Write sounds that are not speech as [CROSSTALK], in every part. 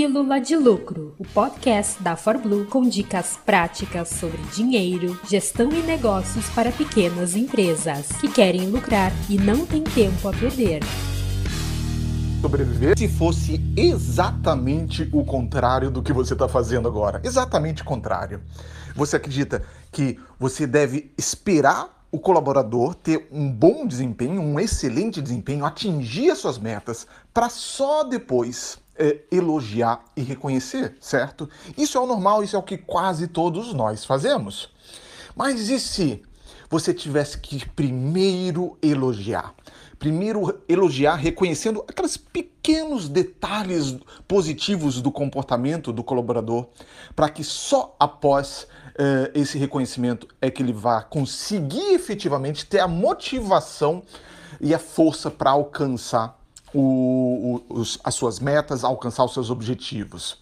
Pílula de Lucro, o podcast da ForBlue com dicas práticas sobre dinheiro, gestão e negócios para pequenas empresas que querem lucrar e não têm tempo a perder. Sobreviver se fosse exatamente o contrário do que você está fazendo agora. Exatamente o contrário. Você acredita que você deve esperar o colaborador ter um bom desempenho, um excelente desempenho, atingir as suas metas, para só depois é, elogiar e reconhecer, certo? Isso é o normal, isso é o que quase todos nós fazemos. Mas e se você tivesse que primeiro elogiar? Primeiro elogiar reconhecendo aqueles pequenos detalhes positivos do comportamento do colaborador, para que só após uh, esse reconhecimento é que ele vai conseguir efetivamente ter a motivação e a força para alcançar o, os, as suas metas, alcançar os seus objetivos.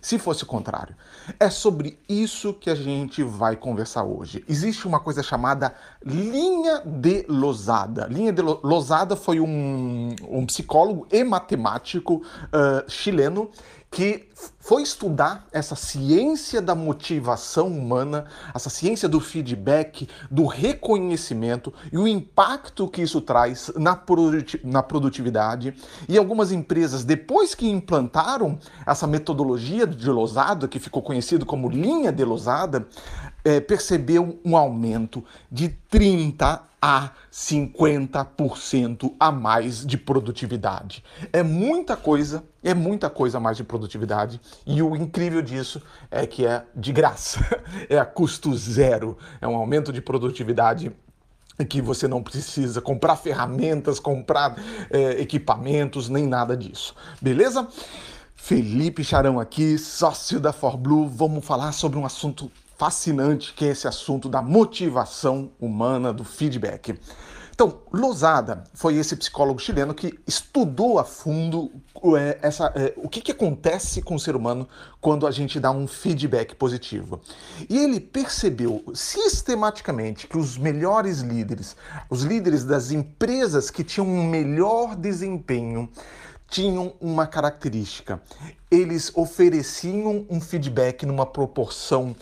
Se fosse o contrário. É sobre isso que a gente vai conversar hoje. Existe uma coisa chamada linha de Losada. Linha de Losada foi um, um psicólogo e matemático uh, chileno que foi estudar essa ciência da motivação humana, essa ciência do feedback, do reconhecimento e o impacto que isso traz na, produtividade. E algumas empresas, depois que implantaram essa metodologia de Losada, que ficou conhecido como linha de Losada, é, percebeu um aumento de 30 a 50% a mais de produtividade. É muita coisa, é muita coisa a mais de produtividade e o incrível disso é que é de graça, [LAUGHS] é a custo zero, é um aumento de produtividade que você não precisa comprar ferramentas, comprar é, equipamentos, nem nada disso. Beleza? Felipe Charão aqui, sócio da ForBlue. Vamos falar sobre um assunto fascinante que é esse assunto da motivação humana, do feedback. Então, Lozada foi esse psicólogo chileno que estudou a fundo é, essa, é, o que, que acontece com o ser humano quando a gente dá um feedback positivo. E ele percebeu sistematicamente que os melhores líderes, os líderes das empresas que tinham um melhor desempenho, tinham uma característica. Eles ofereciam um feedback numa proporção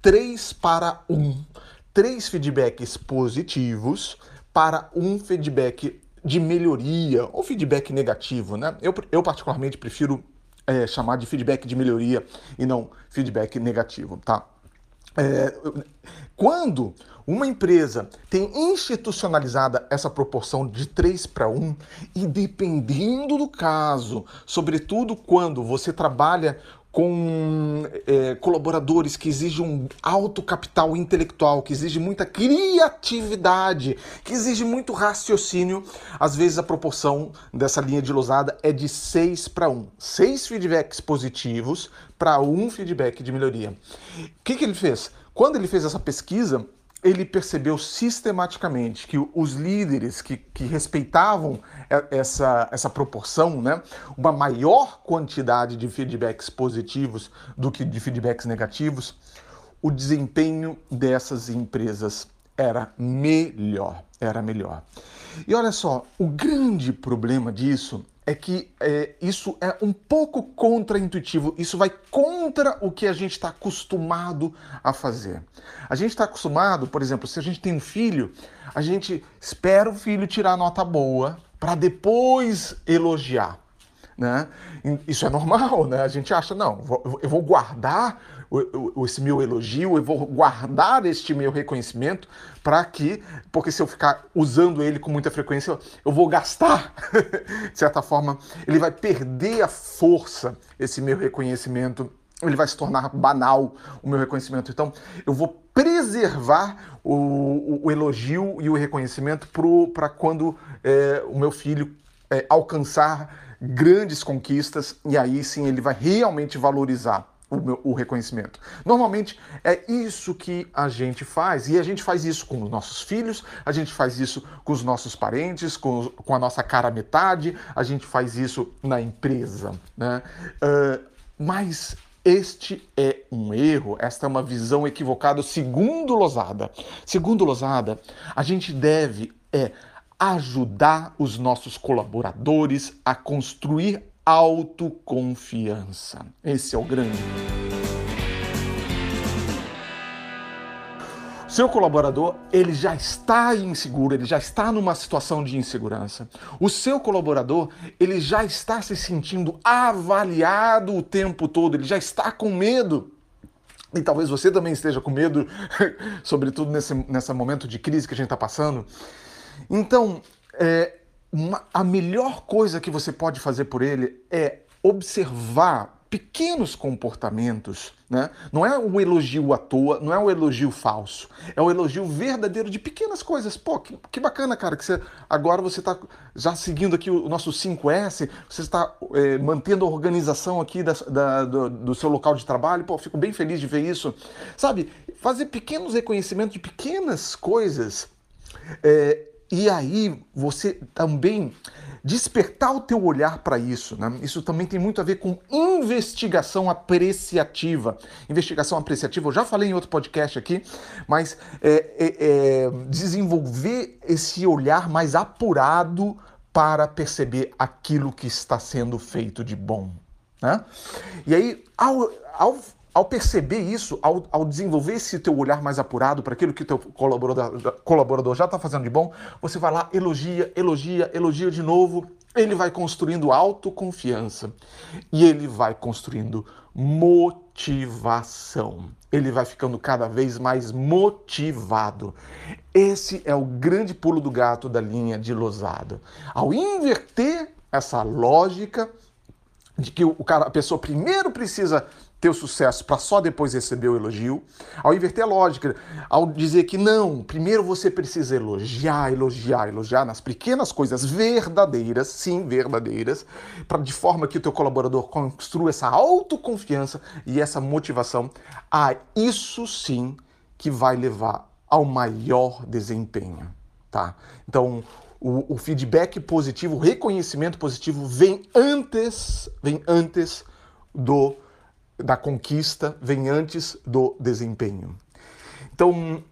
3 para 1. Três feedbacks positivos para um feedback de melhoria ou feedback negativo, né? Eu, eu particularmente prefiro é, chamar de feedback de melhoria e não feedback negativo, tá? É, quando uma empresa tem institucionalizada essa proporção de 3 para 1, e dependendo do caso, sobretudo quando você trabalha com é, colaboradores que exigem um alto capital intelectual, que exigem muita criatividade, que exigem muito raciocínio, às vezes a proporção dessa linha de losada é de 6 para 1. 6 feedbacks positivos para um feedback de melhoria. O que, que ele fez? Quando ele fez essa pesquisa, ele percebeu sistematicamente que os líderes que, que respeitavam essa, essa proporção, né, uma maior quantidade de feedbacks positivos do que de feedbacks negativos, o desempenho dessas empresas era melhor, era melhor. E olha só, o grande problema disso é que é, isso é um pouco contra-intuitivo, isso vai contra o que a gente está acostumado a fazer. A gente está acostumado, por exemplo, se a gente tem um filho, a gente espera o filho tirar nota boa para depois elogiar. Né? Isso é normal, né? A gente acha, não, eu vou guardar esse meu elogio, eu vou guardar este meu reconhecimento para que, porque se eu ficar usando ele com muita frequência, eu vou gastar, [LAUGHS] de certa forma, ele vai perder a força, esse meu reconhecimento, ele vai se tornar banal, o meu reconhecimento. Então, eu vou preservar o, o, o elogio e o reconhecimento para quando é, o meu filho é, alcançar grandes conquistas e aí sim ele vai realmente valorizar o, meu, o, reconhecimento. Normalmente é isso que a gente faz, e a gente faz isso com os nossos filhos, a gente faz isso com os nossos parentes, com, com a nossa cara metade, a gente faz isso na empresa. Né? Uh, mas este é um erro, esta é uma visão equivocada, segundo Losada. Segundo Losada, a gente deve é, ajudar os nossos colaboradores a construir autoconfiança. Esse é o grande. Seu colaborador, ele já está inseguro, ele já está numa situação de insegurança. O seu colaborador, ele já está se sentindo avaliado o tempo todo, ele já está com medo. E talvez você também esteja com medo, [LAUGHS] sobretudo nesse, nesse momento de crise que a gente está passando. Então, é, uma, a melhor coisa que você pode fazer por ele é observar pequenos comportamentos, né? Não é um elogio à toa, não é um elogio falso, é um elogio verdadeiro de pequenas coisas. Pô, que, que bacana, cara, que você agora você está já seguindo aqui o nosso 5S, você está é, mantendo a organização aqui da, da, do, do, seu local de trabalho. Pô, fico bem feliz de ver isso. Sabe, fazer pequenos reconhecimentos de pequenas coisas. É, e aí você também despertar o teu olhar para isso. Né? Isso também tem muito a ver com investigação apreciativa. Investigação apreciativa, eu já falei em outro podcast aqui, mas é, é, é desenvolver esse olhar mais apurado para perceber aquilo que está sendo feito de bom. Né? E aí, ao, ao ao perceber isso, ao, ao, desenvolver esse teu olhar mais apurado para aquilo que o teu colaborador, colaborador já está fazendo de bom, você vai lá, elogia, elogia, elogia de novo, ele vai construindo autoconfiança e ele vai construindo motivação. Ele vai ficando cada vez mais motivado. Esse é o grande pulo do gato da linha de Losada. Ao inverter essa lógica de que o cara, a pessoa primeiro precisa ter o sucesso para só depois receber o elogio, ao inverter a lógica, ao dizer que não, primeiro você precisa elogiar, elogiar, elogiar nas pequenas coisas verdadeiras, sim, verdadeiras, para de forma que o teu colaborador construa essa autoconfiança e essa motivação, a isso sim que vai levar ao maior desempenho, tá? Então, o, o feedback positivo, o reconhecimento positivo vem antes, vem antes do da conquista vem antes do desempenho. Então,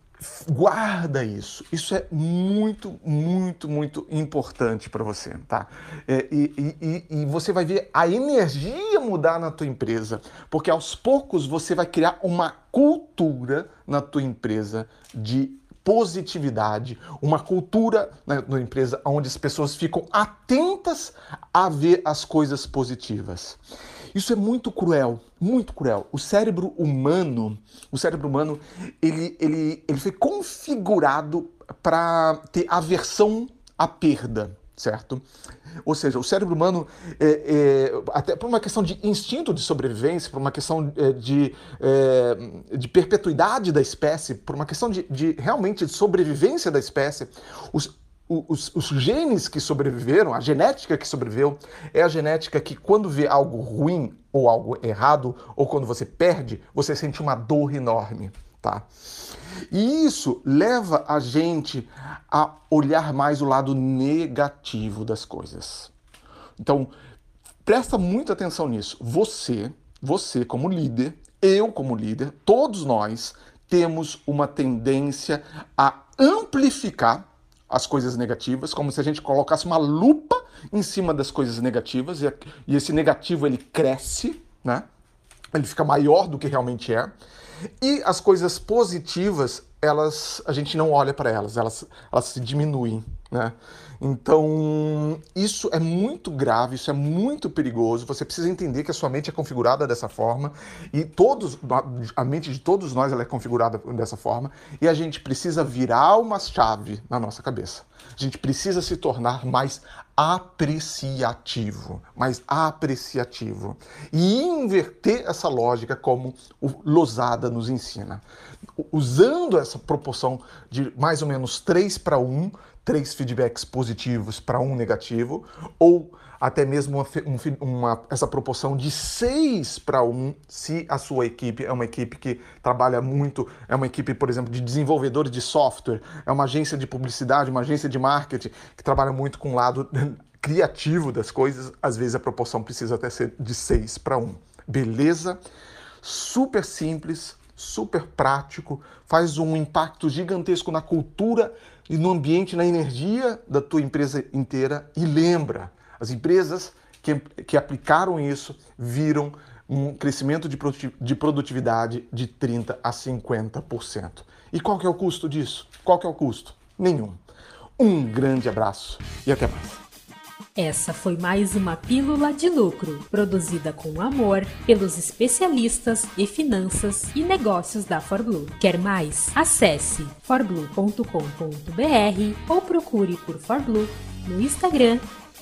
guarda isso. Isso é muito, muito, muito importante para você, tá? É, e, e, e, você vai ver a energia mudar na tua empresa, porque aos poucos você vai criar uma cultura na tua empresa de positividade, uma cultura na, na empresa onde as pessoas ficam atentas a ver as coisas positivas. Isso é muito cruel, muito cruel. O cérebro humano, o cérebro humano, ele, ele, ele foi configurado para ter aversão à perda, certo? Ou seja, o cérebro humano, é, é, até por uma questão de instinto de sobrevivência, por uma questão é, de, é, de perpetuidade da espécie, por uma questão de, de realmente de sobrevivência da espécie, os, os, os, genes que sobreviveram, a genética que sobreviveu, é a genética que, quando vê algo ruim ou algo errado, ou quando você perde, você sente uma dor enorme, tá? E isso leva a gente a olhar mais o lado negativo das coisas. Então, presta muita atenção nisso. Você, você como líder, eu como líder, todos nós temos uma tendência a amplificar as coisas negativas, como se a gente colocasse uma lupa em cima das coisas negativas e, e esse negativo ele cresce, né? Ele fica maior do que realmente é. E as coisas positivas, elas a gente não olha para elas, elas, elas se diminuem, né? Então, isso é muito grave, isso é muito perigoso. Você precisa entender que a sua mente é configurada dessa forma e todos a mente de todos nós é configurada dessa forma e a gente precisa virar uma chave na nossa cabeça. A gente precisa se tornar mais apreciativo, mais apreciativo e inverter essa lógica como o Losada nos ensina. Usando essa proporção de mais ou menos 3 para 1, três feedbacks positivos para um negativo, ou até mesmo uma, uma, essa proporção de 6 para 1 se a sua equipe é uma equipe que trabalha muito, é uma equipe, por exemplo, de desenvolvedores de software, é uma agência de publicidade, uma agência de marketing que trabalha muito com o lado [LAUGHS] criativo das coisas, às vezes a proporção precisa até ser de 6 para 1. Beleza? Super simples, super prático, faz um impacto gigantesco na cultura e no ambiente, na energia da tua empresa inteira. E lembra, as empresas que, que aplicaram isso viram um crescimento de produtividade de 30% a 50%. E qual que é o custo disso? Qual que é o custo? Nenhum. Um grande abraço e até mais. Essa foi mais uma Pílula de Lucro, produzida com amor pelos especialistas em finanças e negócios da ForBlue. Quer mais? Acesse forblue.com.br ou procure por ForBlue no Instagram